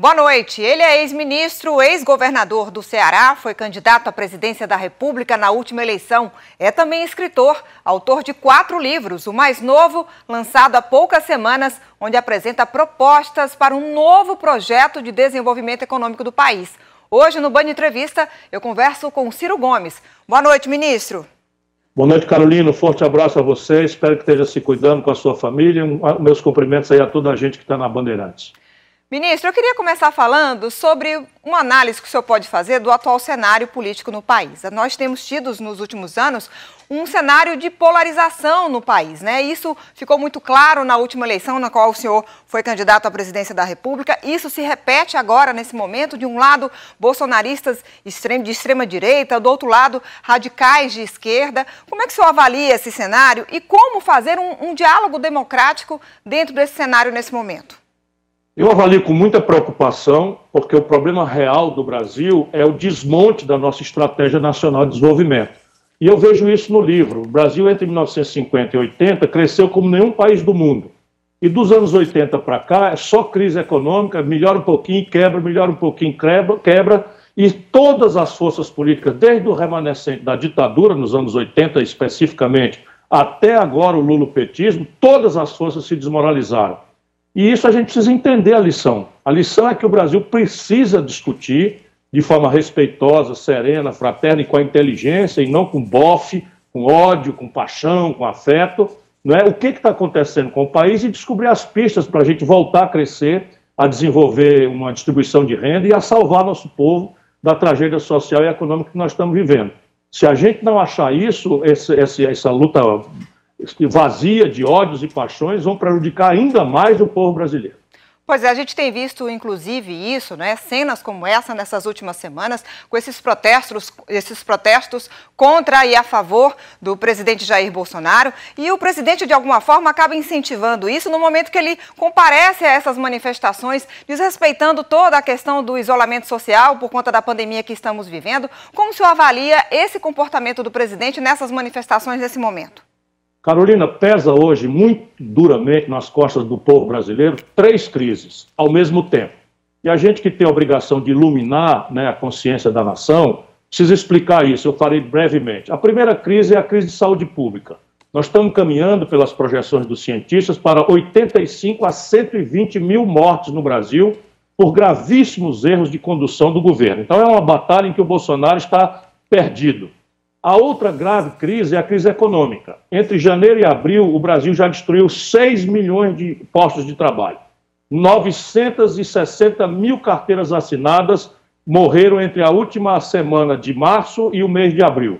Boa noite. Ele é ex-ministro, ex-governador do Ceará, foi candidato à presidência da República na última eleição. É também escritor, autor de quatro livros, o mais novo, lançado há poucas semanas, onde apresenta propostas para um novo projeto de desenvolvimento econômico do país. Hoje, no Banho Entrevista, eu converso com Ciro Gomes. Boa noite, ministro. Boa noite, Carolina. Um forte abraço a você. Espero que esteja se cuidando com a sua família. Meus cumprimentos aí a toda a gente que está na Bandeirantes. Ministro, eu queria começar falando sobre uma análise que o senhor pode fazer do atual cenário político no país. Nós temos tido nos últimos anos um cenário de polarização no país, né? Isso ficou muito claro na última eleição, na qual o senhor foi candidato à presidência da República. Isso se repete agora, nesse momento, de um lado, bolsonaristas de extrema direita, do outro lado, radicais de esquerda. Como é que o senhor avalia esse cenário e como fazer um, um diálogo democrático dentro desse cenário nesse momento? Eu avalio com muita preocupação, porque o problema real do Brasil é o desmonte da nossa estratégia nacional de desenvolvimento. E eu vejo isso no livro. O Brasil, entre 1950 e 80, cresceu como nenhum país do mundo. E dos anos 80 para cá, é só crise econômica, melhora um pouquinho, quebra, melhora um pouquinho, quebra, quebra. E todas as forças políticas, desde o remanescente da ditadura, nos anos 80 especificamente, até agora o lulopetismo, todas as forças se desmoralizaram. E isso a gente precisa entender a lição. A lição é que o Brasil precisa discutir de forma respeitosa, serena, fraterna e com a inteligência, e não com bofe, com ódio, com paixão, com afeto, não é? o que está acontecendo com o país e descobrir as pistas para a gente voltar a crescer, a desenvolver uma distribuição de renda e a salvar nosso povo da tragédia social e econômica que nós estamos vivendo. Se a gente não achar isso, esse, essa luta vazia de ódios e paixões vão prejudicar ainda mais o povo brasileiro. Pois é, a gente tem visto, inclusive, isso, né? Cenas como essa nessas últimas semanas, com esses protestos, esses protestos contra e a favor do presidente Jair Bolsonaro. E o presidente, de alguma forma, acaba incentivando isso no momento que ele comparece a essas manifestações, desrespeitando toda a questão do isolamento social por conta da pandemia que estamos vivendo. Como o senhor avalia esse comportamento do presidente nessas manifestações nesse momento? Carolina, pesa hoje muito duramente nas costas do povo brasileiro três crises ao mesmo tempo. E a gente que tem a obrigação de iluminar né, a consciência da nação, precisa explicar isso, eu farei brevemente. A primeira crise é a crise de saúde pública. Nós estamos caminhando, pelas projeções dos cientistas, para 85 a 120 mil mortes no Brasil por gravíssimos erros de condução do governo. Então é uma batalha em que o Bolsonaro está perdido. A outra grave crise é a crise econômica. Entre janeiro e abril, o Brasil já destruiu 6 milhões de postos de trabalho. 960 mil carteiras assinadas morreram entre a última semana de março e o mês de abril.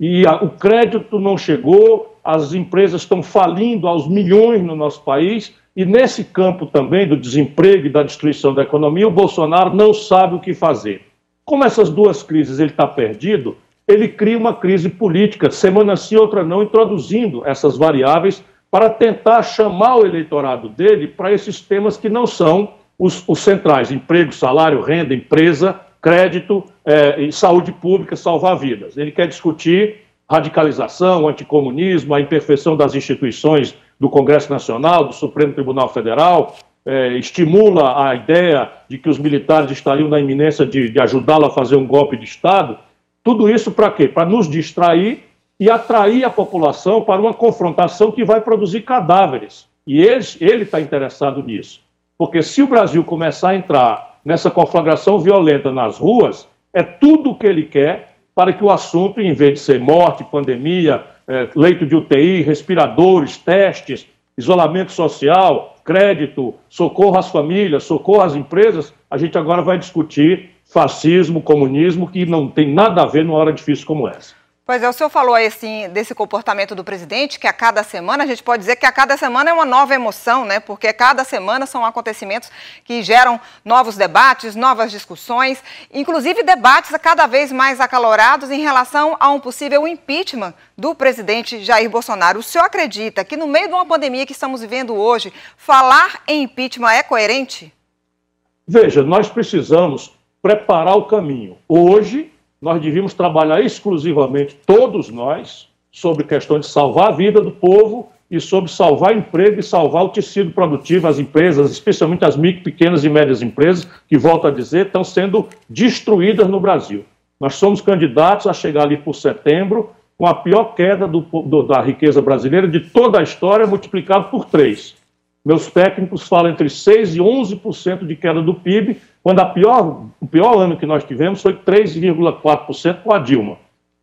E a, o crédito não chegou, as empresas estão falindo aos milhões no nosso país, e nesse campo também do desemprego e da destruição da economia, o Bolsonaro não sabe o que fazer. Como essas duas crises ele está perdido, ele cria uma crise política, semana sim, outra não, introduzindo essas variáveis para tentar chamar o eleitorado dele para esses temas que não são os, os centrais: emprego, salário, renda, empresa, crédito é, saúde pública, salvar vidas. Ele quer discutir radicalização, anticomunismo, a imperfeição das instituições do Congresso Nacional, do Supremo Tribunal Federal, é, estimula a ideia de que os militares estariam na iminência de, de ajudá-lo a fazer um golpe de Estado. Tudo isso para quê? Para nos distrair e atrair a população para uma confrontação que vai produzir cadáveres. E ele está interessado nisso. Porque se o Brasil começar a entrar nessa conflagração violenta nas ruas, é tudo o que ele quer para que o assunto, em vez de ser morte, pandemia, é, leito de UTI, respiradores, testes, isolamento social, crédito, socorro às famílias, socorro às empresas, a gente agora vai discutir fascismo, comunismo, que não tem nada a ver numa hora difícil como essa. Pois é, o senhor falou aí assim, desse comportamento do presidente, que a cada semana, a gente pode dizer que a cada semana é uma nova emoção, né? Porque cada semana são acontecimentos que geram novos debates, novas discussões, inclusive debates cada vez mais acalorados em relação a um possível impeachment do presidente Jair Bolsonaro. O senhor acredita que no meio de uma pandemia que estamos vivendo hoje, falar em impeachment é coerente? Veja, nós precisamos preparar o caminho. Hoje, nós devíamos trabalhar exclusivamente, todos nós, sobre questão de salvar a vida do povo e sobre salvar emprego e salvar o tecido produtivo, as empresas, especialmente as micro, pequenas e médias empresas, que, volto a dizer, estão sendo destruídas no Brasil. Nós somos candidatos a chegar ali por setembro com a pior queda do, do, da riqueza brasileira de toda a história, multiplicado por três. Meus técnicos falam entre 6% e 11% de queda do PIB, quando a pior, o pior ano que nós tivemos foi 3,4% com a Dilma.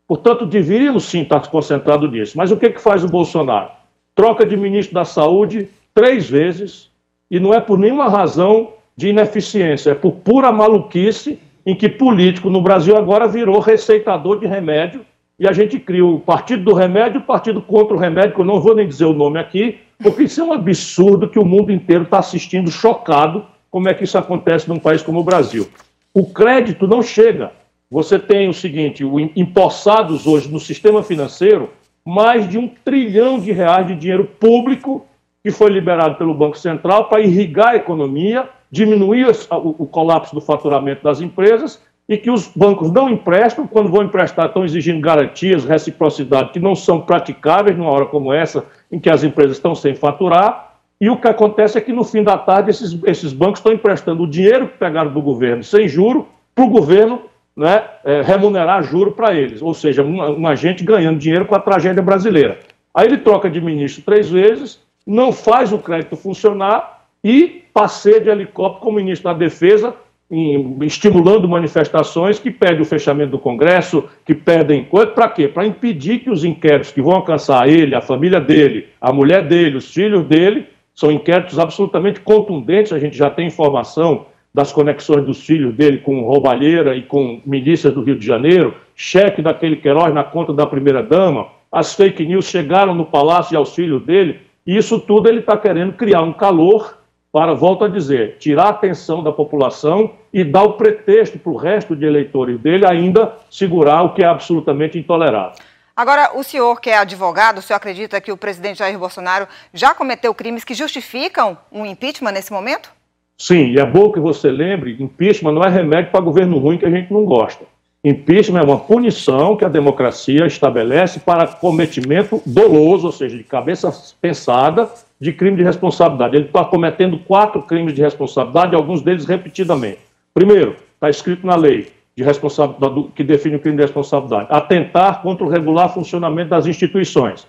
Portanto, deveríamos sim estar concentrados nisso. Mas o que, que faz o Bolsonaro? Troca de ministro da Saúde três vezes, e não é por nenhuma razão de ineficiência, é por pura maluquice em que político no Brasil agora virou receitador de remédio e a gente cria o Partido do Remédio o Partido contra o Remédio, que eu não vou nem dizer o nome aqui, porque isso é um absurdo que o mundo inteiro está assistindo chocado como é que isso acontece num país como o Brasil. O crédito não chega. Você tem o seguinte, o empossados hoje no sistema financeiro, mais de um trilhão de reais de dinheiro público que foi liberado pelo Banco Central para irrigar a economia, diminuir o, o colapso do faturamento das empresas e que os bancos não emprestam, quando vão emprestar, estão exigindo garantias, reciprocidade, que não são praticáveis numa hora como essa, em que as empresas estão sem faturar. E o que acontece é que no fim da tarde esses, esses bancos estão emprestando o dinheiro que pegaram do governo sem juro para o governo né, é, remunerar juro para eles. Ou seja, uma, uma gente ganhando dinheiro com a tragédia brasileira. Aí ele troca de ministro três vezes, não faz o crédito funcionar e passeia de helicóptero como ministro da Defesa em, estimulando manifestações que pedem o fechamento do Congresso, que pedem coisa, para quê? Para impedir que os inquéritos que vão alcançar ele, a família dele, a mulher dele, os filhos dele, são inquéritos absolutamente contundentes, a gente já tem informação das conexões dos filhos dele com roubalheira e com milícias do Rio de Janeiro, cheque daquele Queiroz na conta da primeira-dama, as fake news chegaram no palácio aos filhos dele, e isso tudo ele está querendo criar um calor para, volto a dizer, tirar a atenção da população e dar o pretexto para o resto de eleitores dele ainda segurar o que é absolutamente intolerável. Agora, o senhor que é advogado, o senhor acredita que o presidente Jair Bolsonaro já cometeu crimes que justificam um impeachment nesse momento? Sim, e é bom que você lembre, impeachment não é remédio para governo ruim que a gente não gosta. Impeachment é uma punição que a democracia estabelece para cometimento doloso, ou seja, de cabeça pensada, de crime de responsabilidade. Ele está cometendo quatro crimes de responsabilidade, alguns deles repetidamente. Primeiro, está escrito na lei de responsabilidade, que define o crime de responsabilidade: atentar contra o regular funcionamento das instituições.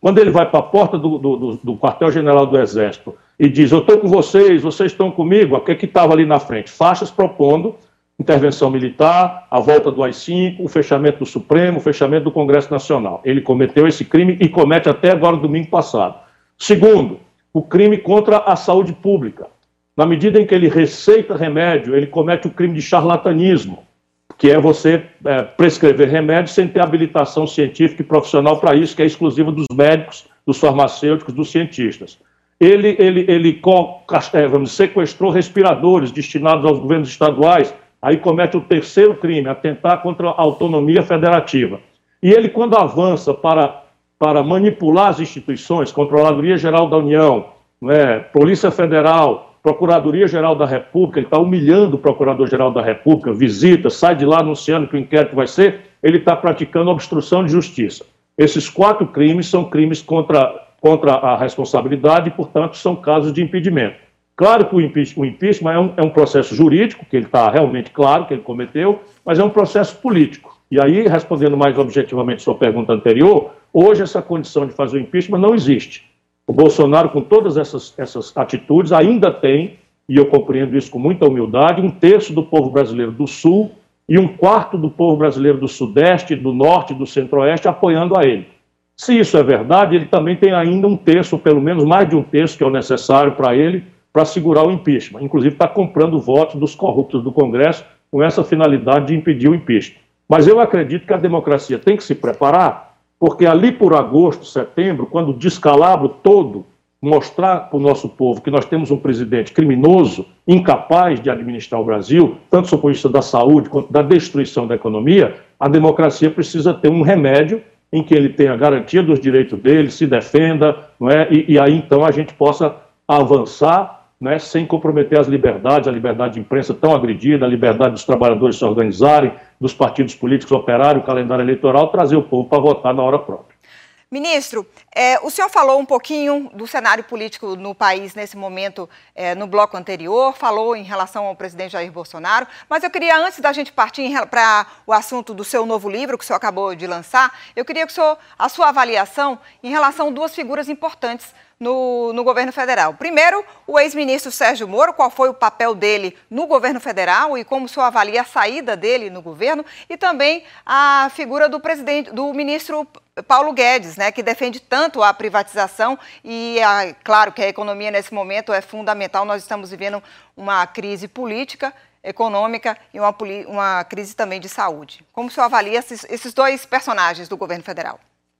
Quando ele vai para a porta do, do, do quartel-general do Exército e diz: Eu estou com vocês, vocês estão comigo, o que estava ali na frente? Faixas propondo intervenção militar, a volta do AI-5, o fechamento do Supremo, o fechamento do Congresso Nacional. Ele cometeu esse crime e comete até agora, domingo passado. Segundo, o crime contra a saúde pública. Na medida em que ele receita remédio, ele comete o crime de charlatanismo, que é você é, prescrever remédio sem ter habilitação científica e profissional para isso, que é exclusiva dos médicos, dos farmacêuticos, dos cientistas. Ele, ele, ele é, vamos, sequestrou respiradores destinados aos governos estaduais aí comete o terceiro crime, atentar contra a autonomia federativa. E ele, quando avança para, para manipular as instituições, Controladoria Geral da União, né, Polícia Federal, Procuradoria Geral da República, ele está humilhando o Procurador-Geral da República, visita, sai de lá anunciando que o inquérito vai ser, ele está praticando obstrução de justiça. Esses quatro crimes são crimes contra, contra a responsabilidade e, portanto, são casos de impedimento. Claro que o impeachment, o impeachment é, um, é um processo jurídico, que ele está realmente claro que ele cometeu, mas é um processo político. E aí, respondendo mais objetivamente sua pergunta anterior, hoje essa condição de fazer o impeachment não existe. O Bolsonaro, com todas essas, essas atitudes, ainda tem, e eu compreendo isso com muita humildade, um terço do povo brasileiro do Sul e um quarto do povo brasileiro do Sudeste, do Norte do Centro-Oeste apoiando a ele. Se isso é verdade, ele também tem ainda um terço, pelo menos mais de um terço, que é o necessário para ele, para segurar o impeachment. Inclusive, está comprando votos dos corruptos do Congresso com essa finalidade de impedir o impeachment. Mas eu acredito que a democracia tem que se preparar, porque ali por agosto, setembro, quando o descalabro todo mostrar para o nosso povo que nós temos um presidente criminoso, incapaz de administrar o Brasil, tanto do ponto de vista da saúde quanto da destruição da economia, a democracia precisa ter um remédio em que ele tenha garantia dos direitos dele, se defenda, não é? e, e aí então a gente possa avançar né, sem comprometer as liberdades, a liberdade de imprensa tão agredida, a liberdade dos trabalhadores se organizarem, dos partidos políticos operarem o calendário eleitoral, trazer o povo para votar na hora própria. Ministro, é, o senhor falou um pouquinho do cenário político no país nesse momento, é, no bloco anterior, falou em relação ao presidente Jair Bolsonaro, mas eu queria, antes da gente partir para o assunto do seu novo livro, que o senhor acabou de lançar, eu queria que o senhor, a sua avaliação em relação a duas figuras importantes no, no, governo federal. Primeiro, o ex-ministro Sérgio Moro, qual foi o papel dele no governo federal e como o senhor avalia a saída dele no governo, e também a figura do presidente, do ministro Paulo Guedes, né, que defende tanto a privatização e, a, claro, que a economia nesse momento é fundamental. Nós estamos vivendo uma crise política, econômica e uma, uma crise também de saúde. Como o senhor avalia esses, esses dois personagens do governo federal?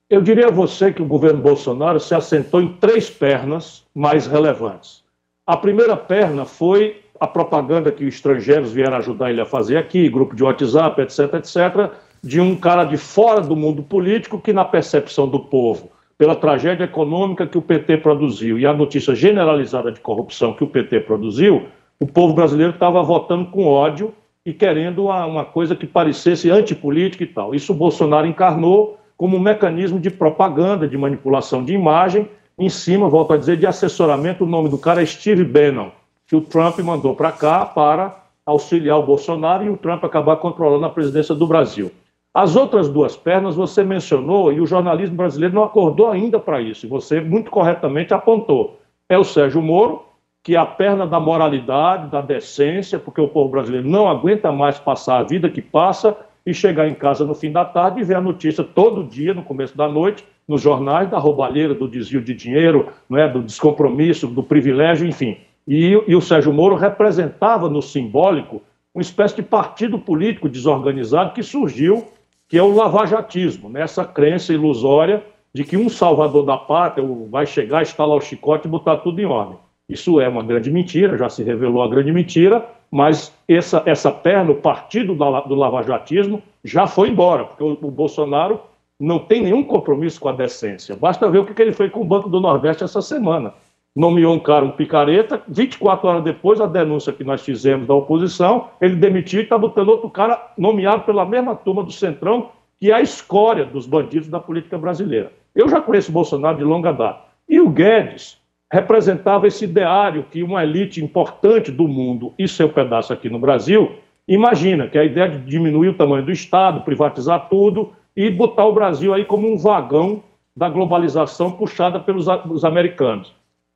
Eu diria a você que o governo Bolsonaro se assentou em três pernas mais relevantes. A primeira perna foi a propaganda que os estrangeiros vieram ajudar ele a fazer aqui, grupo de WhatsApp, etc, etc, de um cara de fora do mundo político que, na percepção do povo, pela tragédia econômica que o PT produziu e a notícia generalizada de corrupção que o PT produziu, o povo brasileiro estava votando com ódio e querendo uma, uma coisa que parecesse antipolítica e tal. Isso o Bolsonaro encarnou como um mecanismo de propaganda, de manipulação de imagem, em cima, volto a dizer, de assessoramento. O nome do cara é Steve Bannon, que o Trump mandou para cá para auxiliar o Bolsonaro e o Trump acabar controlando a presidência do Brasil. As outras duas pernas você mencionou e o jornalismo brasileiro não acordou ainda para isso. Você muito corretamente apontou. É o Sérgio Moro, que é a perna da moralidade, da decência, porque o povo brasileiro não aguenta mais passar a vida que passa e chegar em casa no fim da tarde e ver a notícia todo dia, no começo da noite, nos jornais, da roubalheira, do desvio de dinheiro, não é, do descompromisso, do privilégio, enfim. E, e o Sérgio Moro representava no simbólico uma espécie de partido político desorganizado que surgiu que é o lavajatismo, né? essa crença ilusória de que um salvador da pátria vai chegar, instalar o chicote e botar tudo em ordem. Isso é uma grande mentira, já se revelou a grande mentira, mas essa, essa perna, o partido do lavajatismo, já foi embora, porque o, o Bolsonaro não tem nenhum compromisso com a decência. Basta ver o que ele fez com o Banco do Nordeste essa semana nomeou um cara, um picareta, 24 horas depois, a denúncia que nós fizemos da oposição, ele demitiu e está botando outro cara nomeado pela mesma turma do Centrão, que é a escória dos bandidos da política brasileira. Eu já conheço o Bolsonaro de longa data. E o Guedes representava esse ideário que uma elite importante do mundo e seu pedaço aqui no Brasil imagina, que é a ideia de diminuir o tamanho do Estado, privatizar tudo e botar o Brasil aí como um vagão da globalização puxada pelos americanos.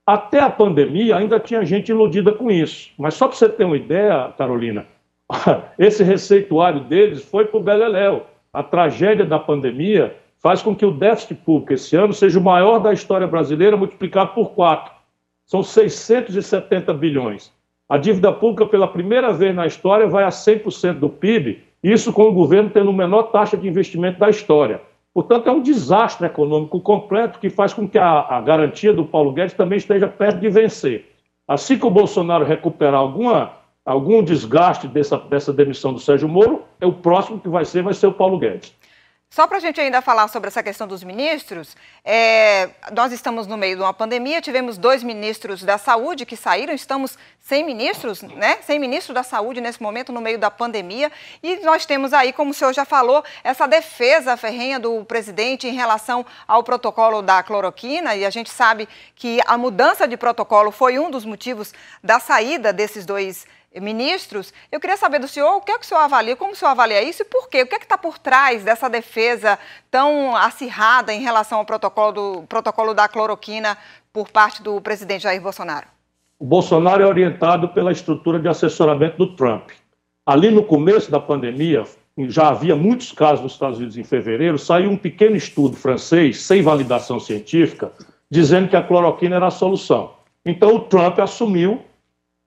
Até a pandemia ainda tinha gente iludida com isso. Mas só para você ter uma ideia, Carolina, esse receituário deles foi para o Beleléu. A tragédia da pandemia faz com que o déficit público esse ano seja o maior da história brasileira, multiplicado por quatro. São 670 bilhões. A dívida pública, pela primeira vez na história, vai a 100% do PIB, isso com o governo tendo a menor taxa de investimento da história. Portanto, é um desastre econômico completo que faz com que a, a, garantia do Paulo Guedes também esteja perto de vencer. Assim que o Bolsonaro recuperar alguma, algum desgaste dessa, dessa demissão do Sérgio Moro, é o próximo que vai ser, vai ser o Paulo Guedes. Só para a gente ainda falar sobre essa questão dos ministros, é, nós estamos no meio de uma pandemia, tivemos dois ministros da saúde que saíram, estamos sem ministros, né? Sem ministro da saúde nesse momento, no meio da pandemia, e nós temos aí, como o senhor já falou, essa defesa ferrenha do presidente em relação ao protocolo da cloroquina, e a gente sabe que a mudança de protocolo foi um dos motivos da saída desses dois ministros ministros. Eu queria saber do senhor o que é que o senhor avalia, como o senhor avalia isso e por quê? O que é que está por trás dessa defesa tão acirrada em relação ao protocolo, do, protocolo da cloroquina por parte do presidente Jair Bolsonaro? O Bolsonaro é orientado pela estrutura de assessoramento do Trump. Ali no começo da pandemia, já havia muitos casos nos Estados Unidos em fevereiro, saiu um pequeno estudo francês, sem validação científica, dizendo que a cloroquina era a solução. Então o Trump assumiu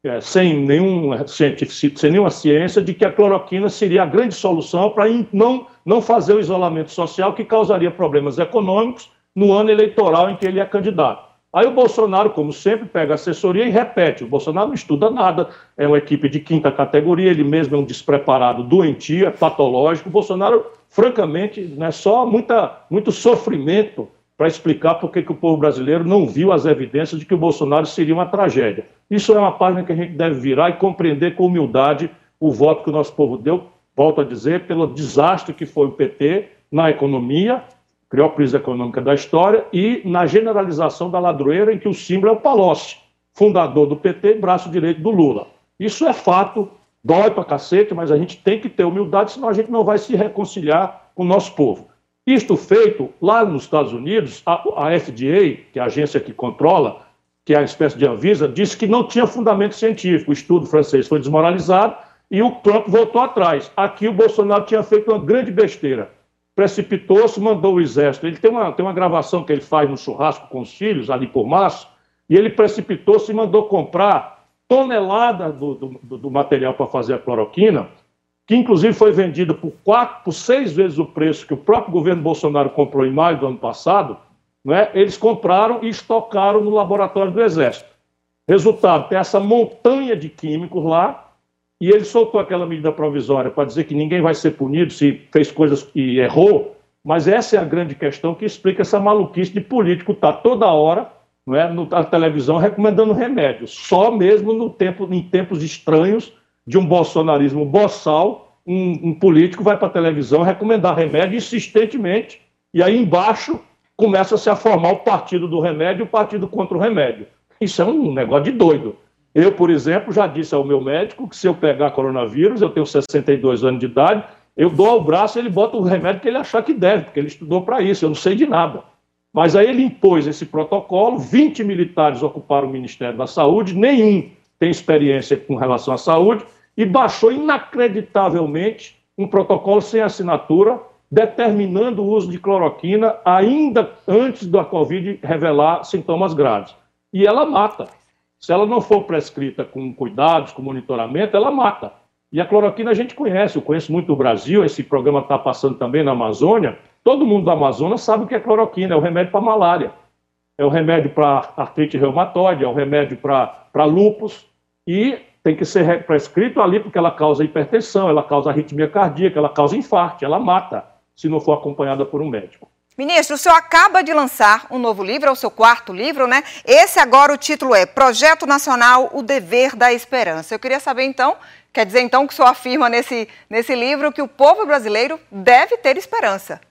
é, sem, nenhum sem nenhuma ciência, de que a cloroquina seria a grande solução para não, não fazer o isolamento social que causaria problemas econômicos no ano eleitoral em que ele é candidato. Aí o Bolsonaro, como sempre, pega assessoria e repete. O Bolsonaro não estuda nada, é uma equipe de quinta categoria, ele mesmo é um despreparado, doentio, é patológico. O Bolsonaro, francamente, é só muita, muito sofrimento para explicar por que o povo brasileiro não viu as evidências de que o Bolsonaro seria uma tragédia. Isso é uma página que a gente deve virar e compreender com humildade o voto que o nosso povo deu, volto a dizer, pelo desastre que foi o PT na economia, criou a crise econômica da história, e na generalização da ladroeira, em que o símbolo é o Palocci, fundador do PT braço direito do Lula. Isso é fato, dói pra cacete, mas a gente tem que ter humildade, senão a gente não vai se reconciliar com o nosso povo. Isto feito, lá nos Estados Unidos, a, a FDA, que é a agência que controla, que é a espécie de Anvisa, disse que não tinha fundamento científico. O estudo francês foi desmoralizado e o Trump voltou atrás. Aqui o Bolsonaro tinha feito uma grande besteira. Precipitou-se, mandou o exército. Ele tem uma, tem uma gravação que ele faz no churrasco com os filhos, ali por março, e ele precipitou-se e mandou comprar toneladas do, do, do material para fazer a cloroquina, que inclusive foi vendido por quatro, por seis vezes o preço que o próprio governo Bolsonaro comprou em maio do ano passado, né? eles compraram e estocaram no laboratório do Exército. Resultado, tem essa montanha de químicos lá, e ele soltou aquela medida provisória para dizer que ninguém vai ser punido se fez coisas e errou, mas essa é a grande questão que explica essa maluquice de político estar tá toda hora não é, na televisão recomendando remédios, só mesmo no tempo, em tempos estranhos de um bolsonarismo boçal, um, um político vai para a televisão recomendar remédio insistentemente, e aí embaixo começa-se a formar o partido do remédio e o partido contra o remédio. Isso é um negócio de doido. Eu, por exemplo, já disse ao meu médico que se eu pegar coronavírus, eu tenho 62 anos de idade, eu dou o braço ele bota o remédio que ele achar que deve, porque ele estudou para isso, eu não sei de nada. Mas aí ele impôs esse protocolo, 20 militares ocuparam o Ministério da Saúde, nenhum tem experiência com relação à saúde, e baixou inacreditavelmente um protocolo sem assinatura determinando o uso de cloroquina ainda antes da Covid revelar sintomas graves. E ela mata. Se ela não for prescrita com cuidados, com monitoramento, ela mata. E a cloroquina a gente conhece, eu conheço muito o Brasil, esse programa está passando também na Amazônia. Todo mundo da Amazônia sabe o que é cloroquina, é o remédio para malária, é o remédio para artrite reumatoide, é o remédio para lúpus, e tem que ser prescrito ali porque ela causa hipertensão, ela causa arritmia cardíaca, ela causa infarto, ela mata se não for acompanhada por um médico. Ministro, o senhor acaba de lançar um novo livro, é o seu quarto livro, né? Esse agora o título é Projeto Nacional, o Dever da Esperança. Eu queria saber então, quer dizer então que o senhor afirma nesse, nesse livro que o povo brasileiro deve ter esperança.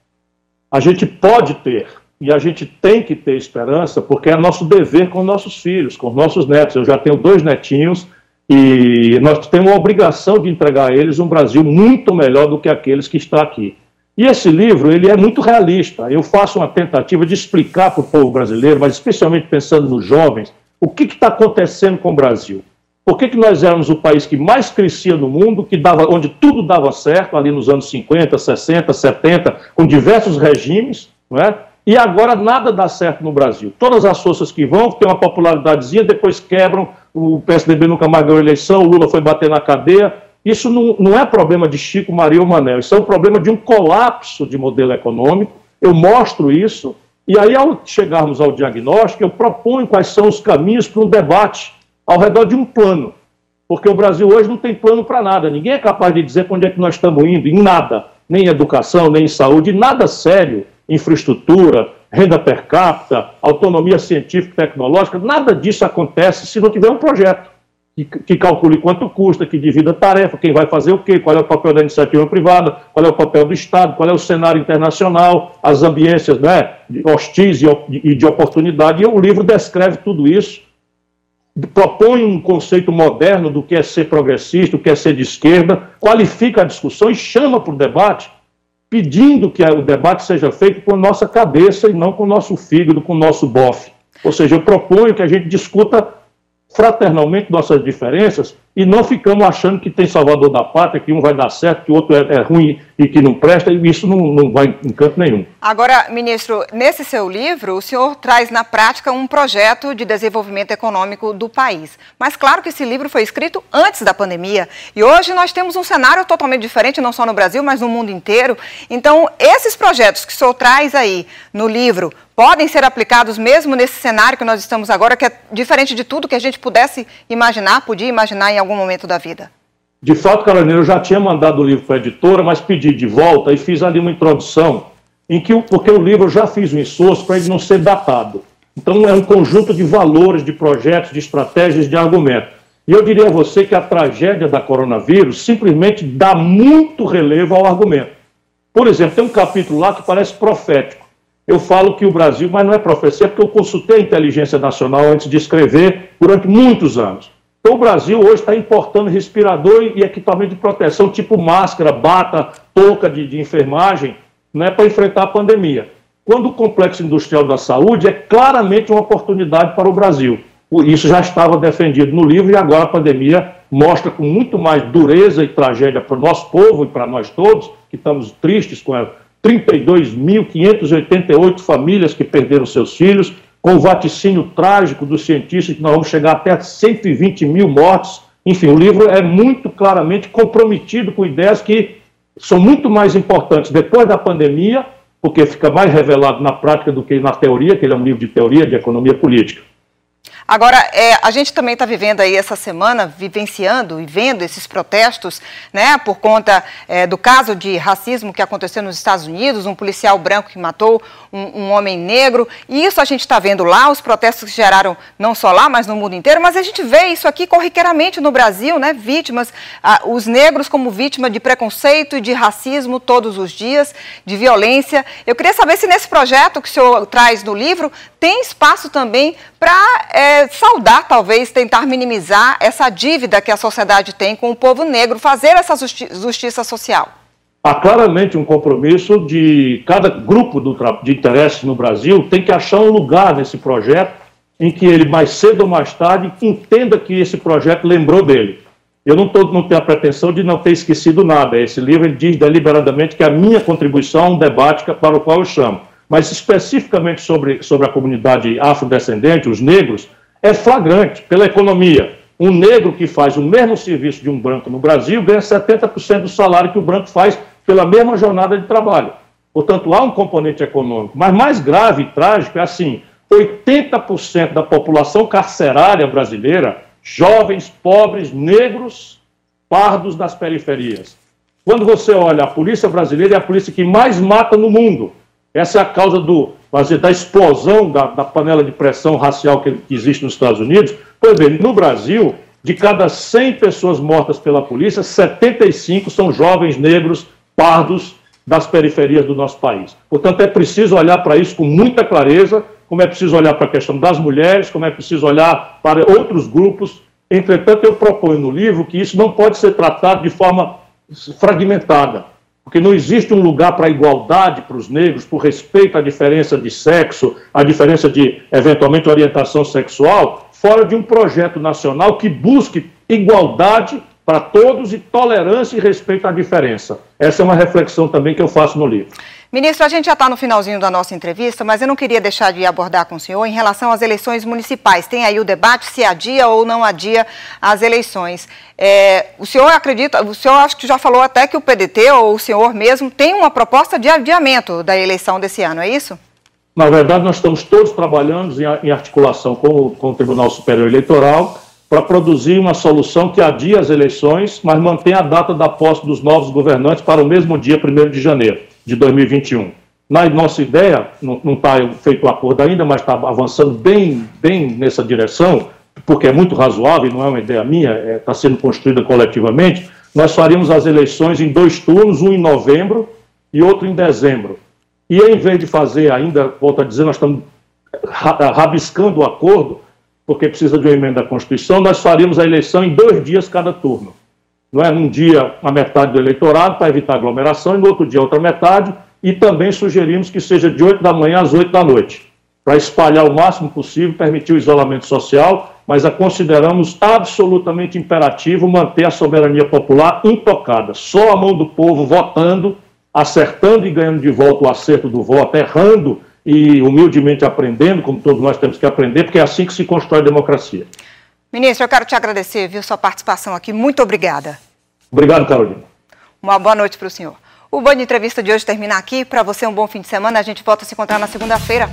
A gente pode ter, e a gente tem que ter esperança, porque é nosso dever com nossos filhos, com nossos netos. Eu já tenho dois netinhos e nós temos a obrigação de entregar a eles um Brasil muito melhor do que aqueles que está aqui. E esse livro, ele é muito realista. Eu faço uma tentativa de explicar para o povo brasileiro, mas especialmente pensando nos jovens, o que está acontecendo com o Brasil. Por que, que nós éramos o país que mais crescia no mundo, que dava, onde tudo dava certo, ali nos anos 50, 60, 70, com diversos regimes, não é? E agora nada dá certo no Brasil. Todas as forças que vão, têm uma popularidadezinha, depois quebram, o PSDB nunca mais ganhou eleição, o Lula foi bater na cadeia, isso não, não é problema de Chico, Maria ou Manel, isso é um problema de um colapso de modelo econômico. Eu mostro isso, e aí, ao chegarmos ao diagnóstico, eu proponho quais são os caminhos para um debate ao redor de um plano. Porque o Brasil hoje não tem plano para nada. Ninguém é capaz de dizer para onde é que nós estamos indo, em nada. Nem em educação, nem em saúde, nada sério. Infraestrutura, renda per capita, autonomia científica e tecnológica, nada disso acontece se não tiver um projeto que, que, calcule quanto custa, que divida a tarefa, quem vai fazer o quê, qual é o papel da iniciativa privada, qual é o papel do Estado, qual é o cenário internacional, as ambiências né, hostis e, e de oportunidade. E o livro descreve tudo isso, propõe um conceito moderno do que é ser progressista, o que é ser de esquerda, qualifica a discussão e chama para o debate, pedindo que o debate seja feito com nossa cabeça e não com o nosso fígado, com o nosso bofe. Ou seja, eu proponho que a gente discuta fraternalmente nossas diferenças e não ficamos achando que tem salvador da pátria, que um vai dar certo, que o outro é, é ruim e que não presta, e isso não, não vai em canto nenhum. Agora, ministro, nesse seu livro, o senhor traz na prática um projeto de desenvolvimento econômico do país. Mas claro que esse livro foi escrito antes da pandemia e hoje nós temos um cenário totalmente diferente, não só no Brasil, mas no mundo inteiro. Então, esses projetos que o senhor traz aí no livro podem ser aplicados mesmo nesse cenário que nós estamos agora, que é diferente de tudo que a gente pudesse imaginar, podia imaginar em algum momento da vida? De fato, Carolina, eu já tinha mandado o livro para a editora, mas pedi de volta e fiz ali uma introdução, em que, porque o livro eu já fiz um esforço para ele não ser datado. Então, é um conjunto de valores, de projetos, de estratégias, de argumentos. E eu diria a você que a tragédia da coronavírus simplesmente dá muito relevo ao argumento. Por exemplo, tem um capítulo lá que parece profético eu falo que o Brasil, mas não é profecia, porque eu consultei a inteligência nacional antes de escrever durante muitos anos. Então, o Brasil hoje está importando respirador e equipamento de proteção, tipo máscara, bata, touca de, de enfermagem, né, para enfrentar a pandemia. Quando o complexo industrial da saúde é claramente uma oportunidade para o Brasil. Isso já estava defendido no livro e agora a pandemia mostra com muito mais dureza e tragédia para o nosso povo e para nós todos, que estamos tristes com 32.588 famílias que perderam seus filhos, com o vaticínio trágico dos cientistas, que nós vamos chegar até 120 mil mortes. Enfim, o livro é muito claramente comprometido com ideias que são muito mais importantes depois da pandemia, porque fica mais revelado na prática do que na teoria, que ele é um livro de teoria de economia política. Agora, é, a gente também está vivendo aí essa semana, vivenciando e vendo esses protestos, né, por conta é, do caso de racismo que aconteceu nos Estados Unidos, um policial branco que matou um, um homem negro. E isso a gente está vendo lá, os protestos que geraram não só lá, mas no mundo inteiro. Mas a gente vê isso aqui corriqueiramente no Brasil, né, vítimas, os negros como vítima de preconceito e de racismo todos os dias, de violência. Eu queria saber se nesse projeto que o senhor traz no livro tem espaço também para é, saudar, talvez, tentar minimizar essa dívida que a sociedade tem com o povo negro, fazer essa justi justiça social. Há claramente um compromisso de cada grupo do, de interesse no Brasil tem que achar um lugar nesse projeto em que ele, mais cedo ou mais tarde, entenda que esse projeto lembrou dele. Eu não, tô, não tenho a pretensão de não ter esquecido nada. Esse livro diz deliberadamente que a minha contribuição é um debate para o qual eu chamo mas especificamente sobre, sobre a comunidade afrodescendente, os negros, é flagrante pela economia. Um negro que faz o mesmo serviço de um branco no Brasil ganha 70% do salário que o branco faz pela mesma jornada de trabalho. Portanto, há um componente econômico. Mas mais grave e trágico é assim: 80% da população carcerária brasileira, jovens, pobres, negros, pardos das periferias. Quando você olha a polícia brasileira, é a polícia que mais mata no mundo. Essa é a causa do, dizer, da explosão da, da, panela de pressão racial que, que existe nos Estados Unidos. Pois bem, no Brasil, de cada 100 pessoas mortas pela polícia, 75 são jovens negros pardos das periferias do nosso país. Portanto, é preciso olhar para isso com muita clareza, como é preciso olhar para a questão das mulheres, como é preciso olhar para outros grupos. Entretanto, eu proponho no livro que isso não pode ser tratado de forma fragmentada porque não existe um lugar para igualdade para os negros, por respeito à diferença de sexo, à diferença de, eventualmente, orientação sexual, fora de um projeto nacional que busque igualdade para todos e tolerância e respeito à diferença. Essa é uma reflexão também que eu faço no livro. Ministro, a gente já está no finalzinho da nossa entrevista, mas eu não queria deixar de abordar com o senhor em relação às eleições municipais. Tem aí o debate se adia ou não adia as eleições. É, o senhor acredita, o senhor acho que já falou até que o PDT ou o senhor mesmo tem uma proposta de adiamento da eleição desse ano, é isso? Na verdade, nós estamos todos trabalhando em articulação com, com o Tribunal Superior Eleitoral para produzir uma solução que adia as eleições, mas mantém a data da posse dos novos governantes para o mesmo dia, 1 de janeiro de 2021. Na nossa ideia, não está feito o acordo ainda, mas está avançando bem, bem nessa direção, porque é muito razoável, não é uma ideia minha, está é, tá sendo construída coletivamente. Nós faríamos as eleições em dois turnos, um em novembro e outro em dezembro. E em vez de fazer ainda, volto a dizer, nós estamos rabiscando o acordo, porque precisa de uma emenda da Constituição, nós faríamos a eleição em dois dias cada turno não é? um dia a metade do eleitorado para evitar aglomeração e no outro dia outra metade, e também sugerimos que seja de 8 da manhã às 8 da noite, para espalhar o máximo possível, permitir o isolamento social, mas a consideramos absolutamente imperativo manter a soberania popular intocada. Só a mão do povo votando, acertando e ganhando de volta o acerto do voto, errando e humildemente aprendendo, como todos nós temos que aprender, porque é assim que se constrói a democracia. Ministro, eu quero te agradecer, viu, sua participação aqui. Muito obrigada. Obrigado, Carolina. Uma boa noite para o senhor. O Band Entrevista de hoje termina aqui. Para você, um bom fim de semana. A gente volta a se encontrar na segunda-feira.